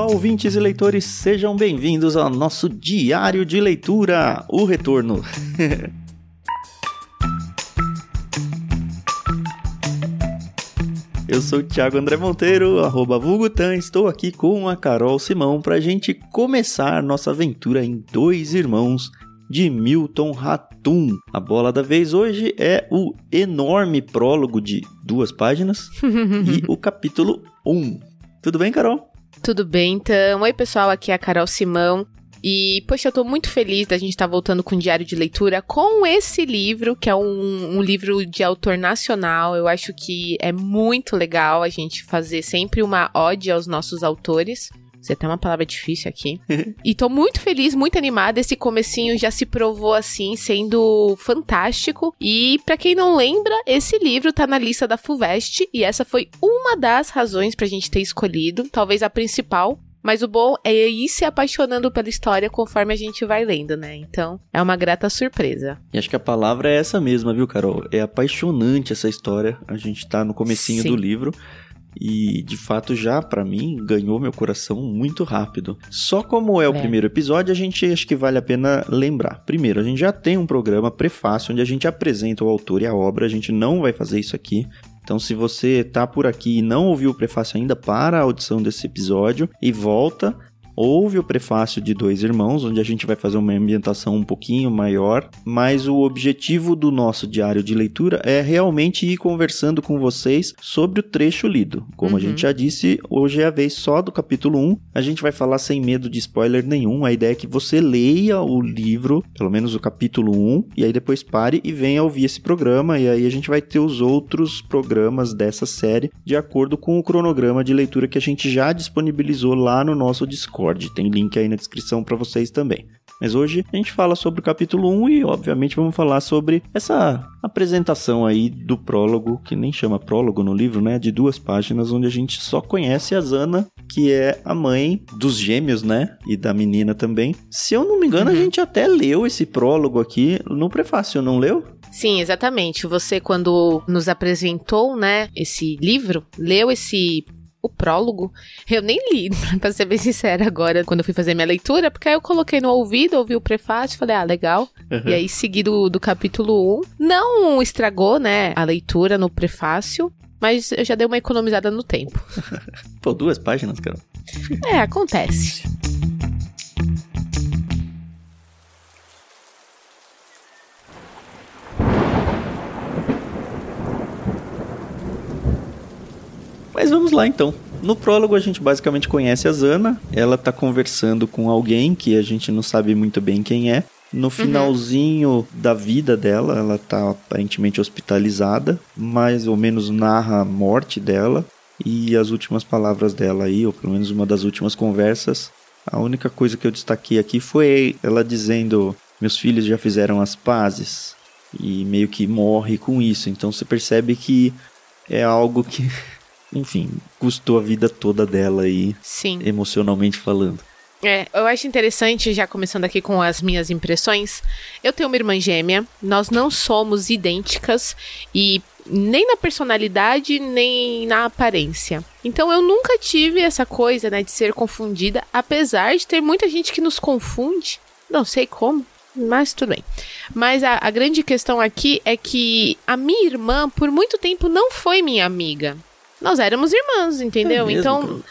Olá, ouvintes e leitores, sejam bem-vindos ao nosso diário de leitura, o retorno. Eu sou o Thiago André Monteiro, arroba Vulgutan, estou aqui com a Carol Simão para a gente começar nossa aventura em Dois Irmãos de Milton Ratum. A bola da vez hoje é o enorme prólogo de duas páginas e o capítulo 1. Tudo bem, Carol? Tudo bem, então. Oi, pessoal, aqui é a Carol Simão. E, poxa, eu tô muito feliz da gente estar tá voltando com o Diário de Leitura com esse livro, que é um, um, livro de autor nacional. Eu acho que é muito legal a gente fazer sempre uma ode aos nossos autores. Você tem uma palavra difícil aqui. e tô muito feliz, muito animada. Esse comecinho já se provou assim, sendo fantástico. E para quem não lembra, esse livro tá na lista da Fuvest e essa foi uma das razões pra gente ter escolhido, talvez a principal, mas o bom é ir se apaixonando pela história conforme a gente vai lendo, né? Então, é uma grata surpresa. E acho que a palavra é essa mesma, viu, Carol? É apaixonante essa história. A gente tá no comecinho Sim. do livro. E de fato já para mim ganhou meu coração muito rápido. Só como é o é. primeiro episódio, a gente acho que vale a pena lembrar. Primeiro, a gente já tem um programa prefácio onde a gente apresenta o autor e a obra, a gente não vai fazer isso aqui. Então, se você tá por aqui e não ouviu o prefácio ainda, para a audição desse episódio e volta Houve o prefácio de Dois Irmãos, onde a gente vai fazer uma ambientação um pouquinho maior, mas o objetivo do nosso diário de leitura é realmente ir conversando com vocês sobre o trecho lido. Como uhum. a gente já disse, hoje é a vez só do capítulo 1. A gente vai falar sem medo de spoiler nenhum. A ideia é que você leia o livro, pelo menos o capítulo 1, e aí depois pare e venha ouvir esse programa, e aí a gente vai ter os outros programas dessa série de acordo com o cronograma de leitura que a gente já disponibilizou lá no nosso Discord. Discord. Tem link aí na descrição para vocês também. Mas hoje a gente fala sobre o capítulo 1 e, obviamente, vamos falar sobre essa apresentação aí do prólogo, que nem chama prólogo no livro, né? De duas páginas, onde a gente só conhece a Zana, que é a mãe dos gêmeos, né? E da menina também. Se eu não me engano, uhum. a gente até leu esse prólogo aqui no prefácio, não leu? Sim, exatamente. Você, quando nos apresentou, né, esse livro, leu esse o prólogo, eu nem li, pra ser bem sincera agora, quando eu fui fazer minha leitura, porque aí eu coloquei no ouvido, ouvi o prefácio, falei, ah, legal. Uhum. E aí segui do, do capítulo 1. Não estragou, né, a leitura no prefácio, mas eu já dei uma economizada no tempo. Pô, duas páginas, cara. É, acontece. Mas vamos lá então. No prólogo a gente basicamente conhece a Zana, ela tá conversando com alguém que a gente não sabe muito bem quem é. No uhum. finalzinho uhum. da vida dela, ela tá aparentemente hospitalizada, mais ou menos narra a morte dela e as últimas palavras dela aí, ou pelo menos uma das últimas conversas. A única coisa que eu destaquei aqui foi ela dizendo: "Meus filhos já fizeram as pazes" e meio que morre com isso. Então você percebe que é algo que enfim, custou a vida toda dela aí, Sim. emocionalmente falando. É, eu acho interessante, já começando aqui com as minhas impressões. Eu tenho uma irmã gêmea, nós não somos idênticas e nem na personalidade, nem na aparência. Então eu nunca tive essa coisa, né, de ser confundida, apesar de ter muita gente que nos confunde. Não sei como, mas tudo bem. Mas a, a grande questão aqui é que a minha irmã, por muito tempo, não foi minha amiga nós éramos irmãs, entendeu? É então.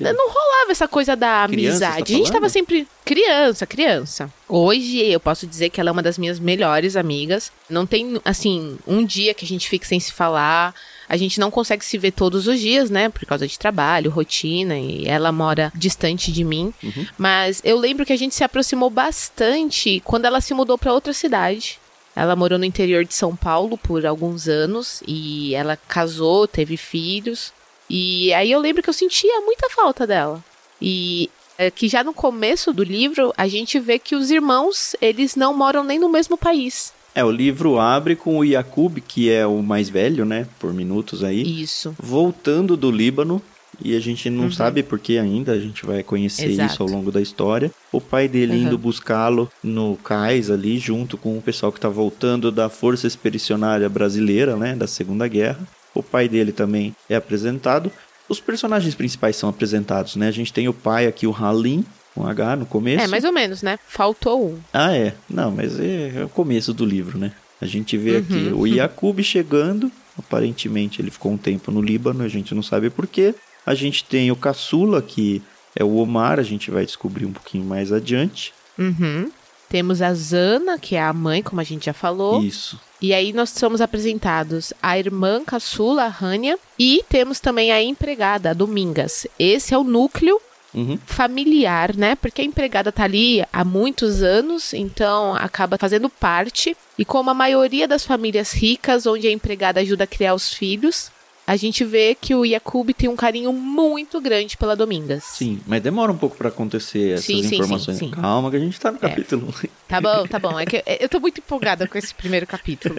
Não rolava essa coisa da criança, amizade. Tá a gente tava sempre criança, criança. Hoje eu posso dizer que ela é uma das minhas melhores amigas. Não tem, assim, um dia que a gente fique sem se falar. A gente não consegue se ver todos os dias, né? Por causa de trabalho, rotina, e ela mora distante de mim. Uhum. Mas eu lembro que a gente se aproximou bastante quando ela se mudou para outra cidade. Ela morou no interior de São Paulo por alguns anos e ela casou, teve filhos. E aí eu lembro que eu sentia muita falta dela. E é que já no começo do livro a gente vê que os irmãos, eles não moram nem no mesmo país. É, o livro abre com o Yakub, que é o mais velho, né, por minutos aí. Isso. Voltando do Líbano e a gente não uhum. sabe porque ainda, a gente vai conhecer Exato. isso ao longo da história. O pai dele uhum. indo buscá-lo no cais ali, junto com o pessoal que está voltando da Força Expedicionária Brasileira, né, da Segunda Guerra. O pai dele também é apresentado. Os personagens principais são apresentados, né? A gente tem o pai aqui, o Halim, com H no começo. É, mais ou menos, né? Faltou um. Ah, é. Não, mas é, é o começo do livro, né? A gente vê aqui uhum. o Yakub chegando, aparentemente ele ficou um tempo no Líbano, a gente não sabe porquê. A gente tem o caçula, que é o Omar, a gente vai descobrir um pouquinho mais adiante. Uhum. Temos a Zana, que é a mãe, como a gente já falou. Isso. E aí nós somos apresentados a irmã caçula, a Rania, e temos também a empregada, a Domingas. Esse é o núcleo Uhum. familiar, né? Porque a empregada tá ali há muitos anos, então acaba fazendo parte. E como a maioria das famílias ricas, onde a empregada ajuda a criar os filhos, a gente vê que o Yakub tem um carinho muito grande pela Domingas. Sim, mas demora um pouco para acontecer essas sim, informações. Sim, sim, Calma, que a gente tá no é. capítulo. Tá bom, tá bom. É que eu tô muito empolgada com esse primeiro capítulo.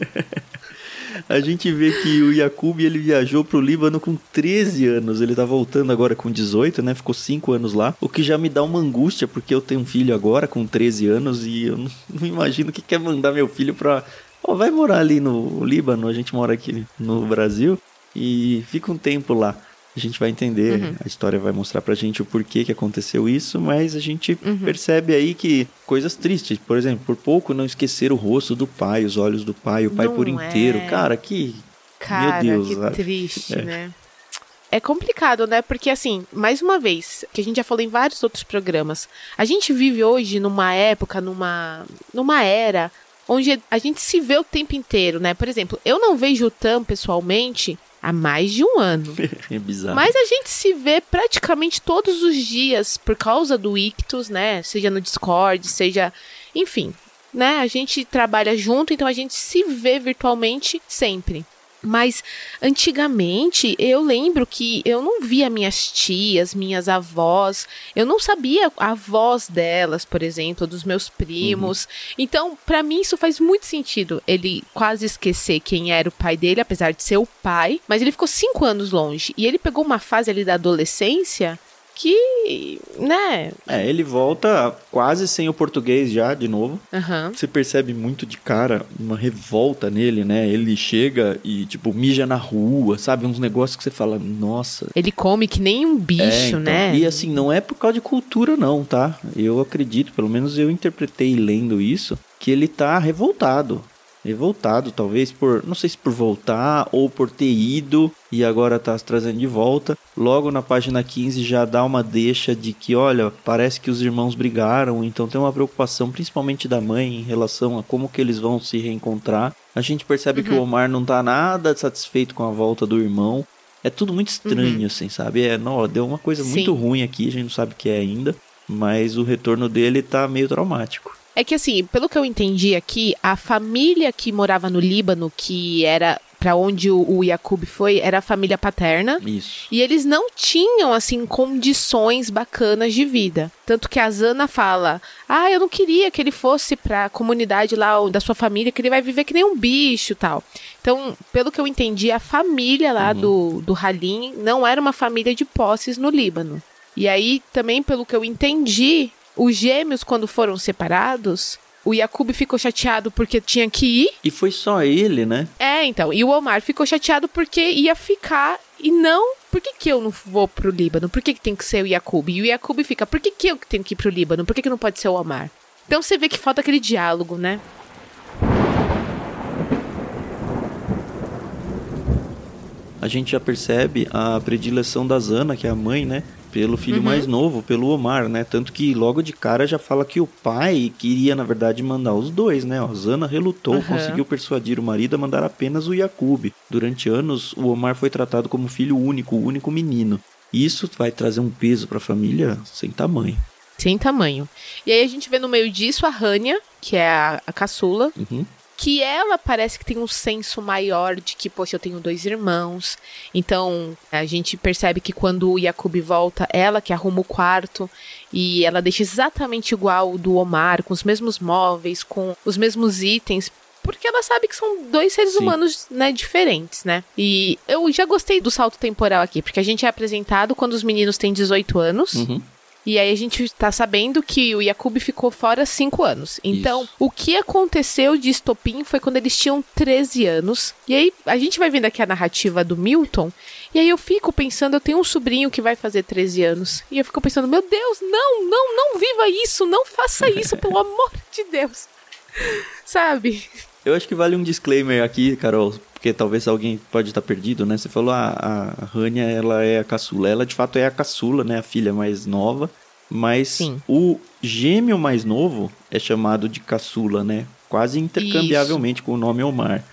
a gente vê que o Yakub ele viajou pro Líbano com 13 anos. Ele tá voltando agora com 18, né? Ficou 5 anos lá. O que já me dá uma angústia, porque eu tenho um filho agora com 13 anos e eu não, não imagino que quer mandar meu filho pra. Vai morar ali no Líbano, a gente mora aqui no Brasil e fica um tempo lá. A gente vai entender, uhum. a história vai mostrar pra gente o porquê que aconteceu isso, mas a gente uhum. percebe aí que coisas tristes, por exemplo, por pouco não esquecer o rosto do pai, os olhos do pai, o pai não por inteiro. É. Cara, que. Cara, meu Deus, que sabe? triste, é. né? É complicado, né? Porque, assim, mais uma vez, que a gente já falou em vários outros programas, a gente vive hoje numa época, numa, numa era onde a gente se vê o tempo inteiro, né? Por exemplo, eu não vejo o Tam pessoalmente há mais de um ano. é bizarro. Mas a gente se vê praticamente todos os dias por causa do Ictus, né? Seja no Discord, seja. Enfim, né? A gente trabalha junto, então a gente se vê virtualmente sempre. Mas antigamente eu lembro que eu não via minhas tias, minhas avós, eu não sabia a voz delas, por exemplo, dos meus primos. Uhum. Então, para mim isso faz muito sentido. Ele quase esquecer quem era o pai dele, apesar de ser o pai, mas ele ficou cinco anos longe e ele pegou uma fase ali da adolescência que, né? É, ele volta quase sem o português já, de novo. Uhum. Você percebe muito de cara uma revolta nele, né? Ele chega e, tipo, mija na rua, sabe? Uns negócios que você fala, nossa. Ele come que nem um bicho, é, então, né? E assim, não é por causa de cultura, não, tá? Eu acredito, pelo menos eu interpretei lendo isso, que ele tá revoltado revoltado, talvez por, não sei se por voltar ou por ter ido e agora tá se trazendo de volta. Logo na página 15 já dá uma deixa de que, olha, parece que os irmãos brigaram, então tem uma preocupação principalmente da mãe em relação a como que eles vão se reencontrar. A gente percebe uhum. que o uhum. Omar não tá nada satisfeito com a volta do irmão. É tudo muito estranho, uhum. assim, sabe? É, não, deu uma coisa Sim. muito ruim aqui, a gente não sabe o que é ainda, mas o retorno dele tá meio traumático. É que assim, pelo que eu entendi aqui, a família que morava no Líbano, que era para onde o, o Yakub foi, era a família paterna. Isso. E eles não tinham, assim, condições bacanas de vida. Tanto que a Zana fala: Ah, eu não queria que ele fosse pra comunidade lá da sua família, que ele vai viver que nem um bicho tal. Então, pelo que eu entendi, a família lá uhum. do, do Halim não era uma família de posses no Líbano. E aí, também, pelo que eu entendi, os gêmeos, quando foram separados, o Yakub ficou chateado porque tinha que ir. E foi só ele, né? É, então. E o Omar ficou chateado porque ia ficar e não. Por que, que eu não vou pro Líbano? Por que, que tem que ser o Yakub? E o Yakub fica, por que, que eu tenho que ir pro Líbano? Por que, que não pode ser o Omar? Então você vê que falta aquele diálogo, né? A gente já percebe a predileção da Zana, que é a mãe, né? Pelo filho uhum. mais novo, pelo Omar, né? Tanto que logo de cara já fala que o pai queria, na verdade, mandar os dois, né? A Zana relutou, uhum. conseguiu persuadir o marido a mandar apenas o Yakub. Durante anos, o Omar foi tratado como filho único, o único menino. Isso vai trazer um peso para a família sem tamanho. Sem tamanho. E aí a gente vê no meio disso a Rania, que é a, a caçula, uhum que ela parece que tem um senso maior de que, poxa, eu tenho dois irmãos. Então, a gente percebe que quando o Yakub volta, ela que arruma o quarto e ela deixa exatamente igual o do Omar, com os mesmos móveis, com os mesmos itens, porque ela sabe que são dois seres Sim. humanos, né, diferentes, né? E eu já gostei do salto temporal aqui, porque a gente é apresentado quando os meninos têm 18 anos. Uhum. E aí a gente tá sabendo que o Yakub ficou fora cinco anos. Então, Isso. o que aconteceu de estopim foi quando eles tinham 13 anos. E aí a gente vai vendo aqui a narrativa do Milton. E aí eu fico pensando, eu tenho um sobrinho que vai fazer 13 anos. E eu fico pensando, meu Deus, não, não, não viva isso, não faça isso, pelo amor de Deus. Sabe? Eu acho que vale um disclaimer aqui, Carol, porque talvez alguém pode estar perdido, né? Você falou ah, a, Rania, ela é a caçula. Ela de fato é a caçula, né? A filha mais nova. Mas Sim. o gêmeo mais novo é chamado de caçula, né? Quase intercambiavelmente Isso. com o nome Omar.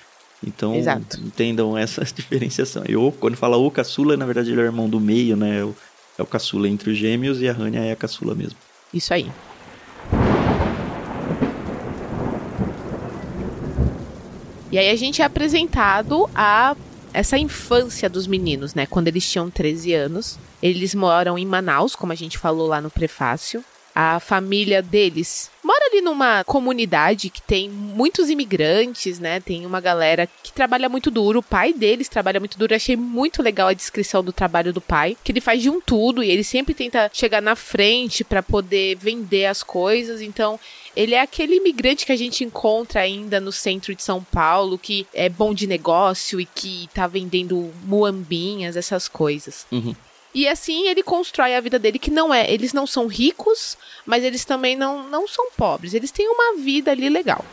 Então, Exato. entendam essa diferenciação. Eu, quando fala o caçula, na verdade ele é o irmão do meio, né? É o, é o caçula entre os gêmeos e a Rania é a caçula mesmo. Isso aí. E aí a gente é apresentado a essa infância dos meninos, né? Quando eles tinham 13 anos. Eles moram em Manaus, como a gente falou lá no prefácio. A família deles mora ali numa comunidade que tem muitos imigrantes, né? Tem uma galera que trabalha muito duro. O pai deles trabalha muito duro. Eu achei muito legal a descrição do trabalho do pai, que ele faz de um tudo e ele sempre tenta chegar na frente para poder vender as coisas. Então, ele é aquele imigrante que a gente encontra ainda no centro de São Paulo, que é bom de negócio e que tá vendendo muambinhas, essas coisas. Uhum. E assim ele constrói a vida dele, que não é. Eles não são ricos, mas eles também não, não são pobres. Eles têm uma vida ali legal.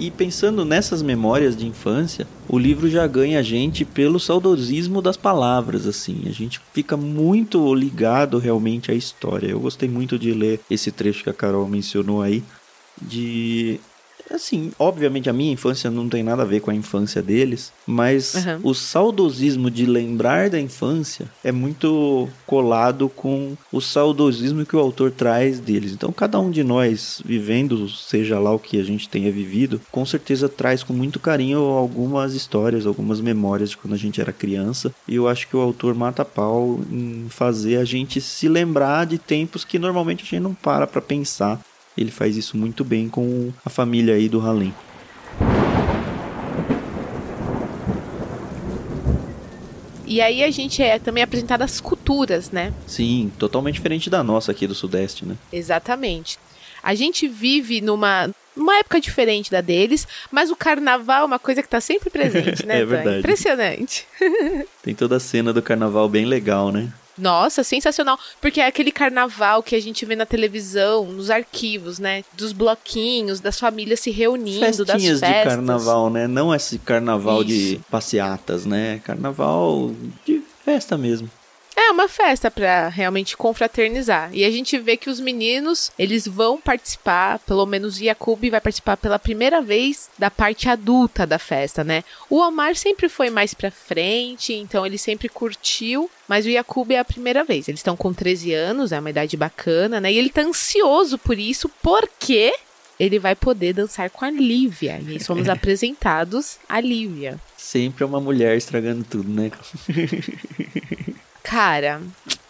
E pensando nessas memórias de infância, o livro já ganha a gente pelo saudosismo das palavras, assim. A gente fica muito ligado realmente à história. Eu gostei muito de ler esse trecho que a Carol mencionou aí, de Assim, obviamente a minha infância não tem nada a ver com a infância deles, mas uhum. o saudosismo de lembrar da infância é muito colado com o saudosismo que o autor traz deles. Então, cada um de nós vivendo, seja lá o que a gente tenha vivido, com certeza traz com muito carinho algumas histórias, algumas memórias de quando a gente era criança. E eu acho que o autor mata pau em fazer a gente se lembrar de tempos que normalmente a gente não para para pensar ele faz isso muito bem com a família aí do Halem. E aí a gente é também apresentado as culturas, né? Sim, totalmente diferente da nossa aqui do Sudeste, né? Exatamente. A gente vive numa uma época diferente da deles, mas o carnaval é uma coisa que tá sempre presente, né? é verdade. Impressionante. Tem toda a cena do carnaval bem legal, né? Nossa, sensacional. Porque é aquele carnaval que a gente vê na televisão, nos arquivos, né? Dos bloquinhos, das famílias se reunindo, Festinhas das festas. de carnaval, né? Não esse carnaval Isso. de passeatas, né? Carnaval de festa mesmo. É uma festa para realmente confraternizar. E a gente vê que os meninos, eles vão participar, pelo menos o Yakub vai participar pela primeira vez da parte adulta da festa, né? O Omar sempre foi mais pra frente, então ele sempre curtiu, mas o Yakub é a primeira vez. Eles estão com 13 anos, é uma idade bacana, né? E ele tá ansioso por isso, porque ele vai poder dançar com a Lívia. E somos apresentados a Lívia. Sempre é uma mulher estragando tudo, né? Cara,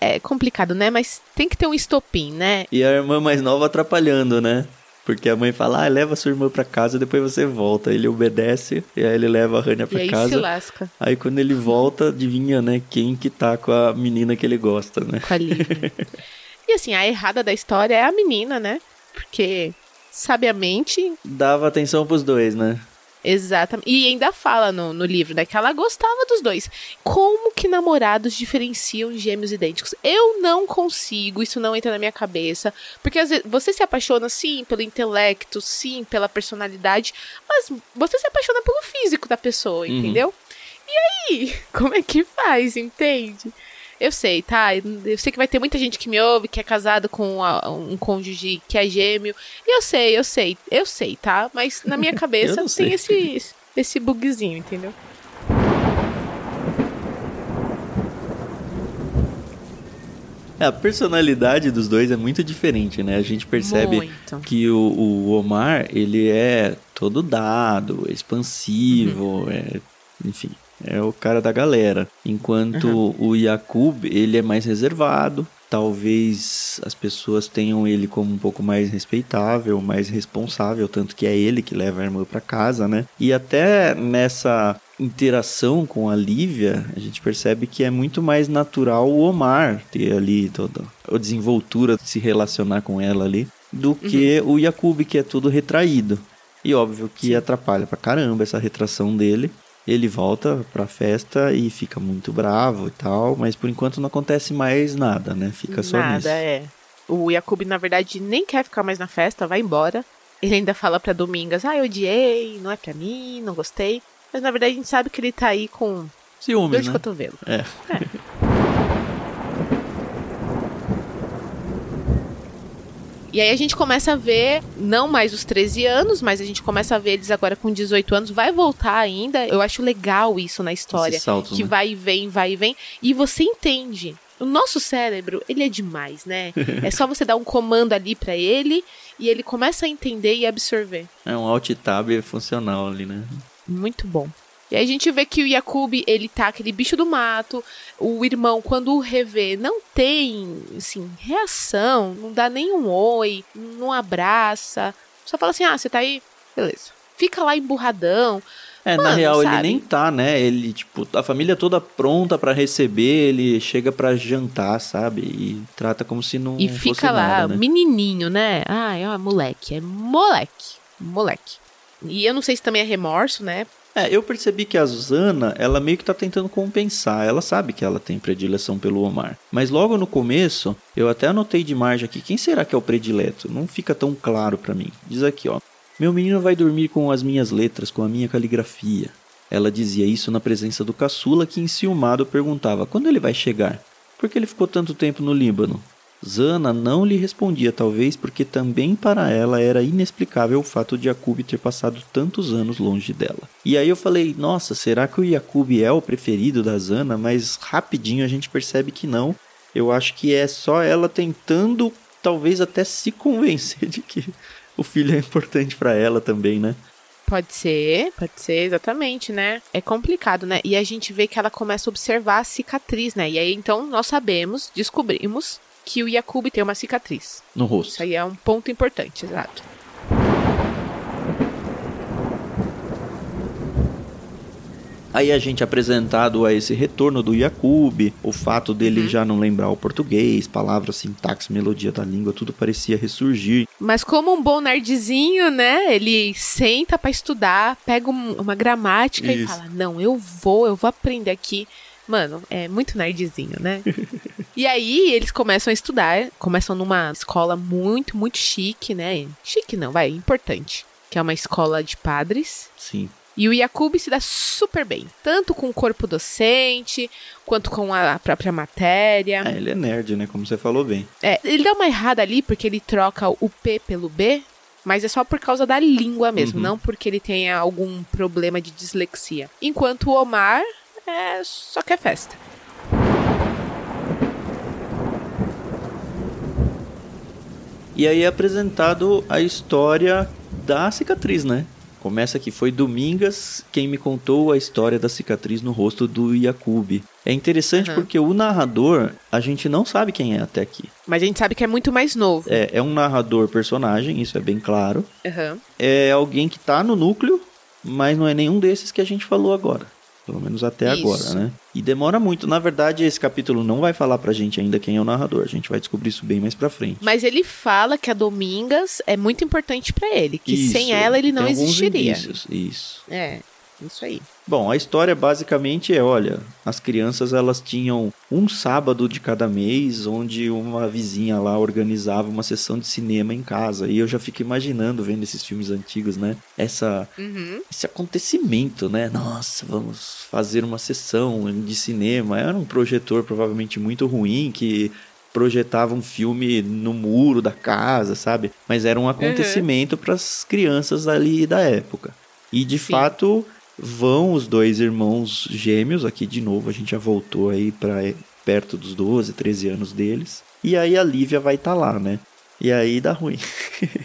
é complicado, né? Mas tem que ter um estopim, né? E a irmã mais nova atrapalhando, né? Porque a mãe fala, ah, leva sua irmã pra casa, depois você volta. Ele obedece, e aí ele leva a Rania pra e aí casa. Se lasca. Aí quando ele volta, adivinha, né, quem que tá com a menina que ele gosta, né? Com a Lívia. e assim, a errada da história é a menina, né? Porque, sabiamente. Dava atenção pros dois, né? Exatamente. E ainda fala no, no livro, né, que ela gostava dos dois. Como que namorados diferenciam gêmeos idênticos? Eu não consigo, isso não entra na minha cabeça. Porque às vezes você se apaixona, sim, pelo intelecto, sim, pela personalidade, mas você se apaixona pelo físico da pessoa, uhum. entendeu? E aí, como é que faz, entende? Eu sei, tá? Eu sei que vai ter muita gente que me ouve, que é casado com um cônjuge que é gêmeo. E eu sei, eu sei, eu sei, tá? Mas na minha cabeça tem esse, esse bugzinho, entendeu? É, a personalidade dos dois é muito diferente, né? A gente percebe muito. que o, o, Omar, ele é todo dado, expansivo, uhum. é, enfim, é o cara da galera. Enquanto uhum. o Yakub, ele é mais reservado. Talvez as pessoas tenham ele como um pouco mais respeitável, mais responsável, tanto que é ele que leva a irmã para casa, né? E até nessa interação com a Lívia, a gente percebe que é muito mais natural o Omar ter ali toda a desenvoltura de se relacionar com ela ali, do que uhum. o Yakub, que é todo retraído. E óbvio que Sim. atrapalha pra caramba essa retração dele. Ele volta pra festa e fica muito bravo e tal, mas por enquanto não acontece mais nada, né? Fica só nada, nisso. Nada, é. O Yakub, na verdade, nem quer ficar mais na festa, vai embora. Ele ainda fala pra Domingas, ah, eu odiei, não é pra mim, não gostei. Mas na verdade a gente sabe que ele tá aí com ciúmes, de né? cotovelo. É. é. E aí a gente começa a ver, não mais os 13 anos, mas a gente começa a ver eles agora com 18 anos. Vai voltar ainda. Eu acho legal isso na história. Saltos, que né? vai e vem, vai e vem. E você entende. O nosso cérebro, ele é demais, né? é só você dar um comando ali para ele e ele começa a entender e absorver. É um alt tab funcional ali, né? Muito bom. E aí a gente vê que o Yakub, ele tá aquele bicho do mato. O irmão, quando o revê, não tem, assim, reação, não dá nenhum oi, não abraça. Só fala assim: ah, você tá aí? Beleza. Fica lá emburradão. É, Mano, na real, sabe? ele nem tá, né? Ele, tipo, a família toda pronta para receber, ele chega para jantar, sabe? E trata como se não E fica lá, nada, né? menininho, né? Ah, é moleque, é moleque, moleque. E eu não sei se também é remorso, né? É, eu percebi que a Zana, ela meio que tá tentando compensar. Ela sabe que ela tem predileção pelo Omar. Mas logo no começo, eu até anotei de margem aqui, quem será que é o predileto? Não fica tão claro para mim. Diz aqui, ó. Meu menino vai dormir com as minhas letras, com a minha caligrafia. Ela dizia isso na presença do caçula, que enciumado perguntava: quando ele vai chegar? Por que ele ficou tanto tempo no Líbano? Zana não lhe respondia, talvez porque também para ela era inexplicável o fato de Yakub ter passado tantos anos longe dela. E aí eu falei, nossa, será que o Yakub é o preferido da Zana? Mas rapidinho a gente percebe que não. Eu acho que é só ela tentando, talvez até se convencer de que o filho é importante para ela também, né? Pode ser, pode ser, exatamente, né? É complicado, né? E a gente vê que ela começa a observar a cicatriz, né? E aí então nós sabemos, descobrimos que o Yakub tem uma cicatriz. No rosto. Isso aí é um ponto importante, exato. Aí a gente é apresentado a esse retorno do Yakub, o fato dele uhum. já não lembrar o português, palavras, sintaxe, melodia da língua, tudo parecia ressurgir. Mas como um bom nerdzinho, né? Ele senta para estudar, pega uma gramática Isso. e fala: "Não, eu vou, eu vou aprender aqui". Mano, é muito nerdzinho, né? e aí eles começam a estudar, começam numa escola muito, muito chique, né? Chique não, vai, importante. Que é uma escola de padres. Sim. E o Yakub se dá super bem, tanto com o corpo docente, quanto com a própria matéria. É, ele é nerd, né? Como você falou bem. É, ele dá uma errada ali porque ele troca o P pelo B, mas é só por causa da língua mesmo, uhum. não porque ele tenha algum problema de dislexia. Enquanto o Omar é, só quer festa. E aí é apresentado a história da cicatriz, né? Começa que foi Domingas quem me contou a história da cicatriz no rosto do Yakub. É interessante uhum. porque o narrador, a gente não sabe quem é até aqui. Mas a gente sabe que é muito mais novo. É, é um narrador personagem, isso é bem claro. Uhum. É alguém que tá no núcleo, mas não é nenhum desses que a gente falou agora. Pelo menos até Isso. agora, né? E demora muito. Na verdade, esse capítulo não vai falar pra gente ainda quem é o narrador. A gente vai descobrir isso bem mais pra frente. Mas ele fala que a Domingas é muito importante para ele. Que isso. sem ela ele não existiria. Indícios. Isso. É, isso aí. Bom, a história basicamente é, olha, as crianças elas tinham um sábado de cada mês onde uma vizinha lá organizava uma sessão de cinema em casa. E eu já fico imaginando vendo esses filmes antigos, né? Essa uhum. esse acontecimento, né? Nossa, vamos fazer uma sessão de cinema. Era um projetor provavelmente muito ruim que projetava um filme no muro da casa, sabe? Mas era um uhum. acontecimento uhum. para as crianças ali da época. E de Sim. fato vão os dois irmãos gêmeos, aqui de novo a gente já voltou aí para perto dos 12, 13 anos deles. E aí a Lívia vai estar tá lá, né? E aí dá ruim.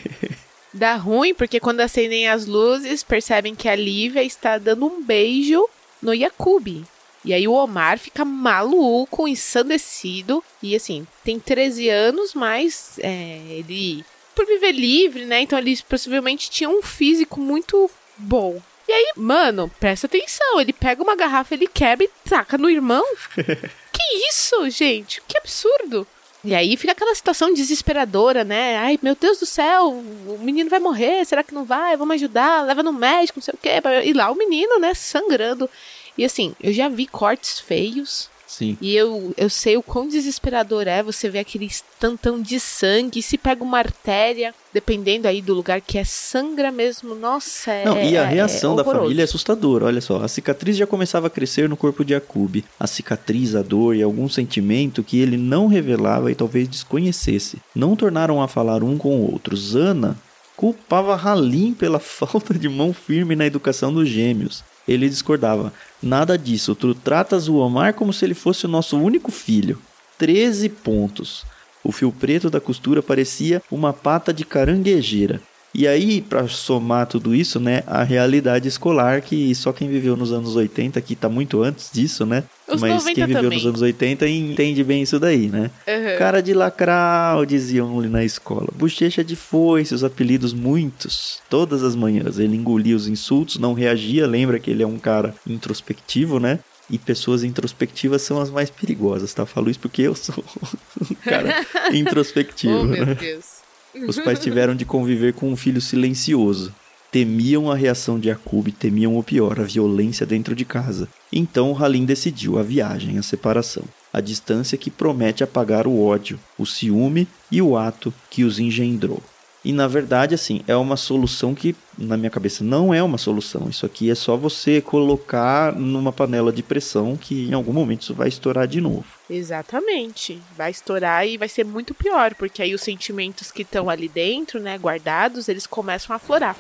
dá ruim porque quando acendem as luzes, percebem que a Lívia está dando um beijo no Yakub. E aí o Omar fica maluco, ensandecido. E assim, tem 13 anos, mas é, ele. Por viver livre, né? Então ele possivelmente tinha um físico muito bom. E aí, mano, presta atenção. Ele pega uma garrafa, ele quebra e taca no irmão. que isso, gente? Que absurdo. E aí fica aquela situação desesperadora, né? Ai, meu Deus do céu, o menino vai morrer, será que não vai? Vamos ajudar, leva no médico, não sei o quê. E lá o menino, né, sangrando. E assim, eu já vi cortes feios Sim. E eu, eu sei o quão desesperador é você ver aquele tantão de sangue. Se pega uma artéria, dependendo aí do lugar que é sangra mesmo, nossa, é. Não, e a é reação é da família é assustadora. Olha só, a cicatriz já começava a crescer no corpo de Jacob. A cicatriz, a dor e algum sentimento que ele não revelava e talvez desconhecesse. Não tornaram a falar um com o outro. Zana culpava Halim pela falta de mão firme na educação dos gêmeos. Ele discordava. Nada disso. Tu tratas o Omar como se ele fosse o nosso único filho. 13 pontos. O fio preto da costura parecia uma pata de caranguejeira. E aí, para somar tudo isso, né, a realidade escolar, que só quem viveu nos anos 80, que tá muito antes disso, né? Os mas quem viveu também. nos anos 80 entende bem isso daí, né? Uhum. Cara de lacral, diziam na escola. Bochecha de foice, os apelidos muitos. Todas as manhãs ele engolia os insultos, não reagia. Lembra que ele é um cara introspectivo, né? E pessoas introspectivas são as mais perigosas, tá? Falo isso porque eu sou um cara introspectivo. oh, meu né? Deus. Os pais tiveram de conviver com um filho silencioso. Temiam a reação de Jacob, temiam o pior, a violência dentro de casa. Então Halim decidiu a viagem, a separação, a distância que promete apagar o ódio, o ciúme e o ato que os engendrou. E na verdade, assim, é uma solução que, na minha cabeça, não é uma solução. Isso aqui é só você colocar numa panela de pressão que em algum momento isso vai estourar de novo. Exatamente. Vai estourar e vai ser muito pior, porque aí os sentimentos que estão ali dentro, né, guardados, eles começam a aflorar.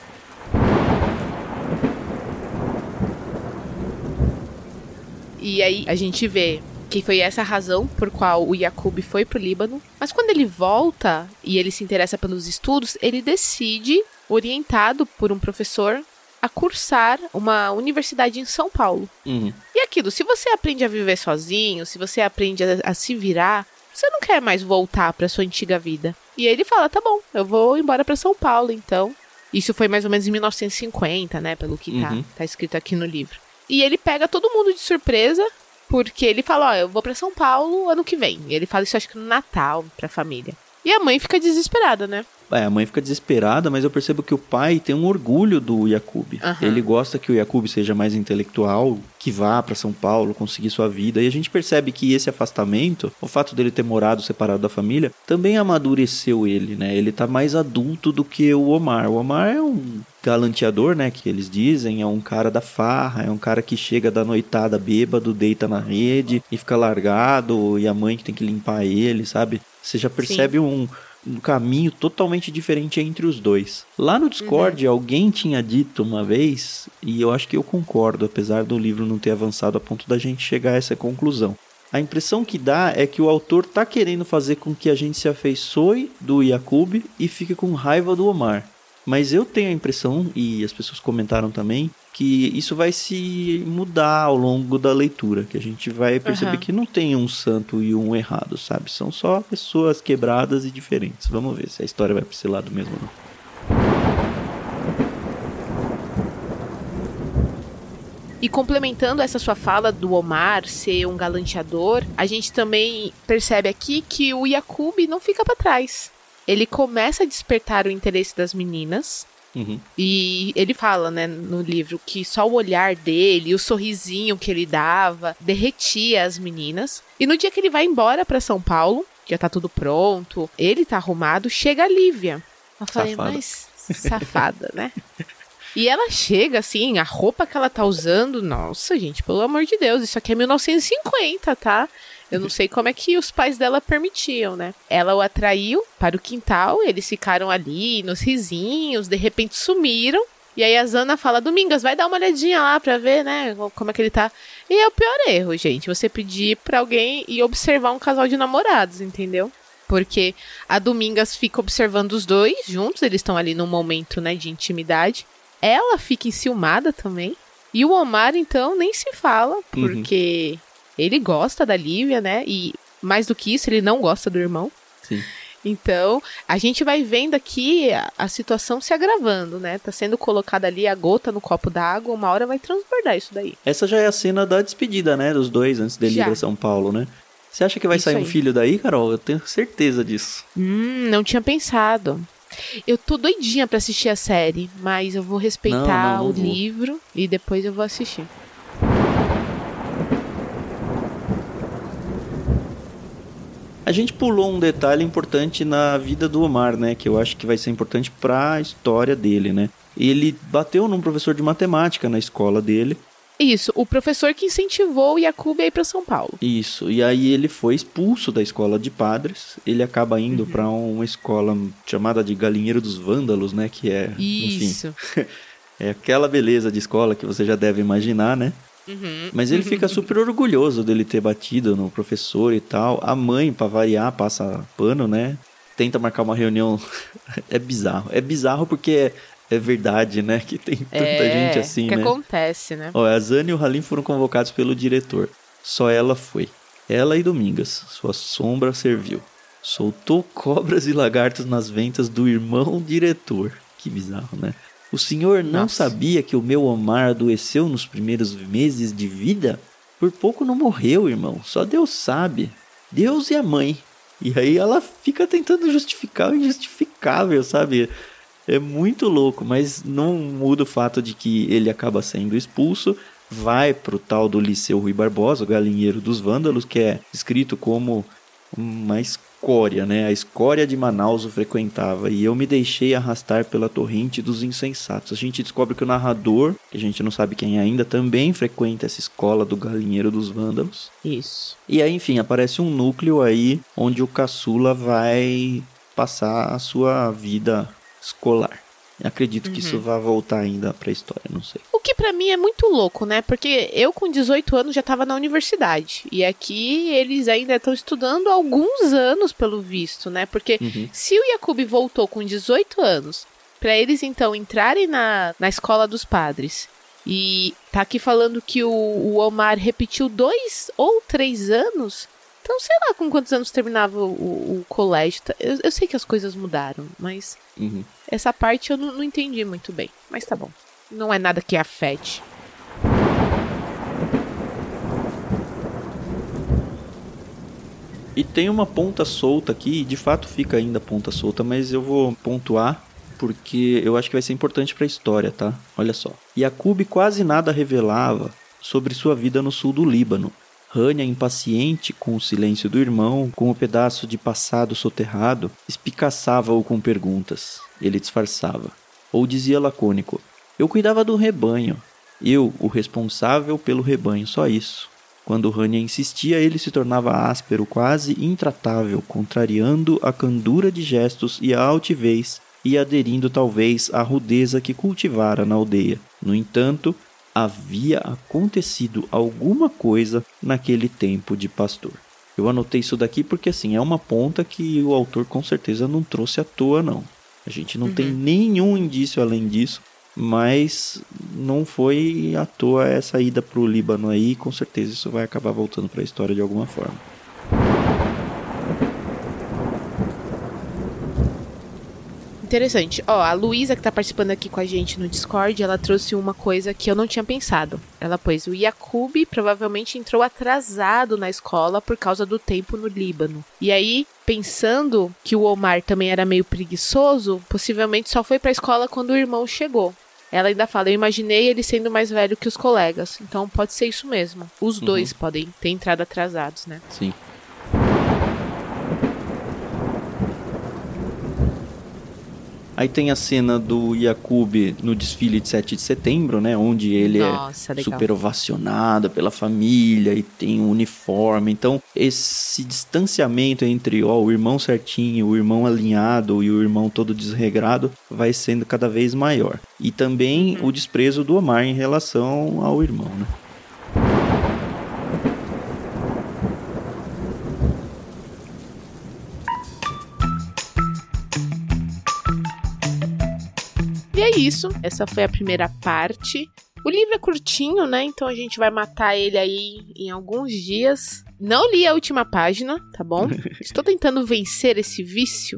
E aí a gente vê que foi essa a razão por qual o Yacoub foi pro Líbano. Mas quando ele volta e ele se interessa pelos estudos, ele decide, orientado por um professor, a cursar uma universidade em São Paulo. Uhum. E aquilo, se você aprende a viver sozinho, se você aprende a, a se virar, você não quer mais voltar para sua antiga vida. E aí ele fala: "Tá bom, eu vou embora para São Paulo, então". Isso foi mais ou menos em 1950, né, pelo que tá, Uhum. tá escrito aqui no livro. E ele pega todo mundo de surpresa, porque ele fala: "Ó, eu vou para São Paulo ano que vem". E ele fala isso acho que no Natal pra família. E a mãe fica desesperada, né? É, a mãe fica desesperada, mas eu percebo que o pai tem um orgulho do Yakub. Aham. Ele gosta que o Yakub seja mais intelectual, que vá para São Paulo, conseguir sua vida. E a gente percebe que esse afastamento, o fato dele ter morado separado da família, também amadureceu ele, né? Ele tá mais adulto do que o Omar. O Omar é um galanteador, né, que eles dizem, é um cara da farra, é um cara que chega da noitada bêbado, deita na rede e fica largado, e a mãe que tem que limpar ele, sabe? Você já percebe um, um caminho totalmente diferente entre os dois. Lá no Discord, alguém tinha dito uma vez, e eu acho que eu concordo, apesar do livro não ter avançado a ponto da gente chegar a essa conclusão. A impressão que dá é que o autor tá querendo fazer com que a gente se afeiçoe do Yakub e fique com raiva do Omar. Mas eu tenho a impressão, e as pessoas comentaram também, que isso vai se mudar ao longo da leitura, que a gente vai perceber Aham. que não tem um santo e um errado, sabe? São só pessoas quebradas e diferentes. Vamos ver se a história vai para esse lado mesmo ou não. E complementando essa sua fala do Omar ser um galanteador, a gente também percebe aqui que o Yakub não fica para trás. Ele começa a despertar o interesse das meninas. Uhum. E ele fala, né, no livro, que só o olhar dele, o sorrisinho que ele dava, derretia as meninas. E no dia que ele vai embora para São Paulo, já tá tudo pronto, ele tá arrumado, chega a Lívia. Eu falei, Safada. mas safada, né? E ela chega assim, a roupa que ela tá usando, nossa, gente, pelo amor de Deus, isso aqui é 1950, tá? Eu não sei como é que os pais dela permitiam, né? Ela o atraiu para o quintal, eles ficaram ali nos risinhos, de repente sumiram. E aí a Zana fala: Domingas, vai dar uma olhadinha lá pra ver, né? Como é que ele tá. E é o pior erro, gente. Você pedir pra alguém e observar um casal de namorados, entendeu? Porque a Domingas fica observando os dois juntos, eles estão ali num momento, né, de intimidade. Ela fica enciumada também. E o Omar, então, nem se fala, porque ele gosta da Lívia, né? E mais do que isso, ele não gosta do irmão. Sim. Então, a gente vai vendo aqui a, a, situação se agravando, né? Tá sendo colocada ali a gota no copo d'água, uma hora vai transbordar isso daí. Essa já é a cena da despedida, né? Dos dois antes dele já. ir a São Paulo, né? Você acha que vai isso sair aí. um filho daí, Carol? Eu tenho certeza disso. Hum, não tinha pensado. Eu tô doidinha para assistir a série, mas eu vou respeitar não, não, não o vou. livro e depois eu vou assistir. A gente pulou um detalhe importante na vida do Omar, né? Que eu acho que vai ser importante para a história dele, né? Ele bateu num professor de matemática na escola dele. Isso, o professor que incentivou o Yakub a ir para São Paulo. Isso, e aí ele foi expulso da escola de padres. Ele acaba indo uhum. para uma escola chamada de Galinheiro dos Vândalos, né? Que é. Isso. Enfim, é aquela beleza de escola que você já deve imaginar, né? Uhum. Mas ele fica super orgulhoso dele ter batido no professor e tal. A mãe, pra variar, passa pano, né? Tenta marcar uma reunião. é bizarro. É bizarro porque é, é verdade, né? Que tem tanta é, gente assim, que né? acontece, né? Ó, a Zane e o Halim foram convocados pelo diretor. Só ela foi. Ela e Domingas. Sua sombra serviu. Soltou cobras e lagartos nas ventas do irmão diretor. Que bizarro, né? O senhor não Nossa. sabia que o meu Omar adoeceu nos primeiros meses de vida? Por pouco não morreu, irmão. Só Deus sabe. Deus e a mãe. E aí ela fica tentando justificar o injustificável, sabe? É muito louco, mas não muda o fato de que ele acaba sendo expulso, vai pro tal do Liceu Rui Barbosa, o galinheiro dos vândalos, que é escrito como uma escória, né? A escória de Manaus o frequentava e eu me deixei arrastar pela torrente dos insensatos. A gente descobre que o narrador, que a gente não sabe quem é ainda, também frequenta essa escola do galinheiro dos vândalos. Isso. E aí, enfim, aparece um núcleo aí onde o caçula vai passar a sua vida escolar. Acredito que uhum. isso vai voltar ainda pra história, não sei. O que para mim é muito louco, né? Porque eu com 18 anos já tava na universidade. E aqui eles ainda estão estudando alguns anos, pelo visto, né? Porque uhum. se o Yakub voltou com 18 anos, para eles então entrarem na, na escola dos padres e tá aqui falando que o, o Omar repetiu dois ou três anos. Então, sei lá com quantos anos terminava o, o colégio. Eu, eu, sei que as coisas mudaram, mas uhum. essa parte eu não, não entendi muito bem. Mas tá bom. Não é nada que afete. E tem uma ponta solta aqui, de fato fica ainda ponta solta, mas eu vou pontuar porque eu acho que vai ser importante para a história, tá? Olha só. Yakub quase nada revelava sobre sua vida no sul do Líbano, Rania, impaciente com o silêncio do irmão, com o pedaço de passado soterrado, espicaçava-o com perguntas. Ele disfarçava. Ou dizia lacônico: Eu cuidava do rebanho. Eu, o responsável pelo rebanho, só isso. Quando Rania insistia, ele se tornava áspero, quase intratável, contrariando a candura de gestos e a altivez, e aderindo talvez à rudeza que cultivara na aldeia. No entanto, havia acontecido alguma coisa naquele tempo de pastor. Eu anotei isso daqui porque assim é uma ponta que o autor com certeza não trouxe à toa não. A gente não uhum. tem nenhum indício além disso, mas não foi à toa essa ida para o Líbano aí, com certeza isso vai acabar voltando para a história de alguma forma. Interessante. Ó, a Luísa que tá participando aqui com a gente no Discord, ela trouxe uma coisa que eu não tinha pensado. Ela pôs: o Yakub provavelmente entrou atrasado na escola por causa do tempo no Líbano. E aí, pensando que o Omar também era meio preguiçoso, possivelmente só foi pra escola quando o irmão chegou. Ela ainda fala: Eu imaginei ele sendo mais velho que os colegas. Então pode ser isso mesmo. Os uhum. dois podem ter entrado atrasados, né? Sim. Aí tem a cena do Yakub no desfile de 7 de setembro, né? Onde ele é Nossa, é legal. super ovacionado pela família e tem um uniforme. Então, esse distanciamento entre ó, o irmão certinho, o irmão alinhado e o irmão todo desregrado vai sendo cada vez maior. E também uhum. o desprezo do Omar em relação ao irmão, né? É isso. Essa foi a primeira parte O livro é curtinho, né? Então a gente vai matar ele aí em alguns dias. Não li a última página, tá bom? Estou tentando vencer esse vício.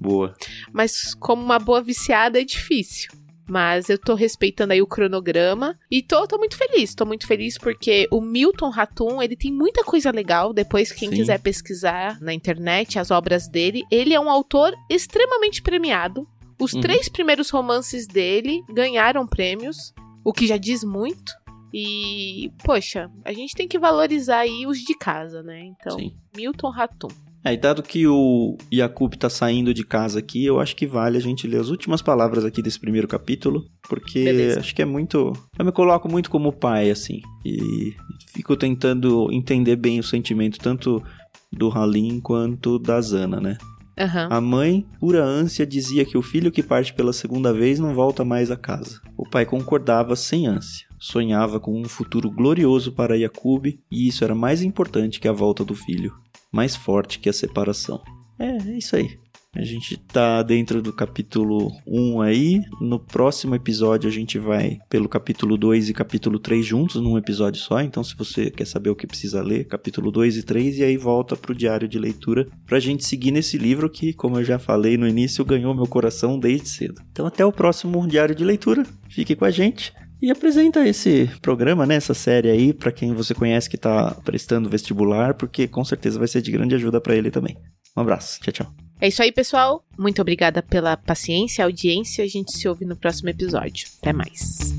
Boa. Mas como uma boa viciada é difícil. Mas eu tô respeitando aí o cronograma e tô, tô muito feliz. Tô muito feliz porque o Milton Ratum, ele tem muita coisa legal. Depois, quem Sim. quiser pesquisar na internet as obras dele, ele é um autor extremamente premiado. Os uhum. três primeiros romances dele ganharam prêmios, o que já diz muito. E, poxa, a gente tem que valorizar aí os de casa, né? Então, Sim. Milton Ratum. É, e dado que o Yakub tá saindo de casa aqui, eu acho que vale a gente ler as últimas palavras aqui desse primeiro capítulo, porque Beleza. acho que é muito. Eu me coloco muito como pai, assim, e fico tentando entender bem o sentimento tanto do Halim quanto da Zana, né? Uhum. A mãe, pura ânsia, dizia que o filho que parte pela segunda vez não volta mais a casa. O pai concordava sem ânsia. Sonhava com um futuro glorioso para Yakub e isso era mais importante que a volta do filho mais forte que a separação. É, é isso aí. A gente tá dentro do capítulo 1 aí. No próximo episódio a gente vai pelo capítulo 2 e capítulo 3 juntos num episódio só. Então, se você quer saber o que precisa ler, capítulo 2 e 3, e aí volta pro diário de leitura pra gente seguir nesse livro que, como eu já falei no início, ganhou meu coração desde cedo. Então, até o próximo diário de leitura. Fique com a gente. E apresenta esse programa, né, essa série aí, para quem você conhece que tá prestando vestibular, porque com certeza vai ser de grande ajuda para ele também. Um abraço, tchau, tchau. É isso aí, pessoal. Muito obrigada pela paciência, audiência. A gente se ouve no próximo episódio. Até mais.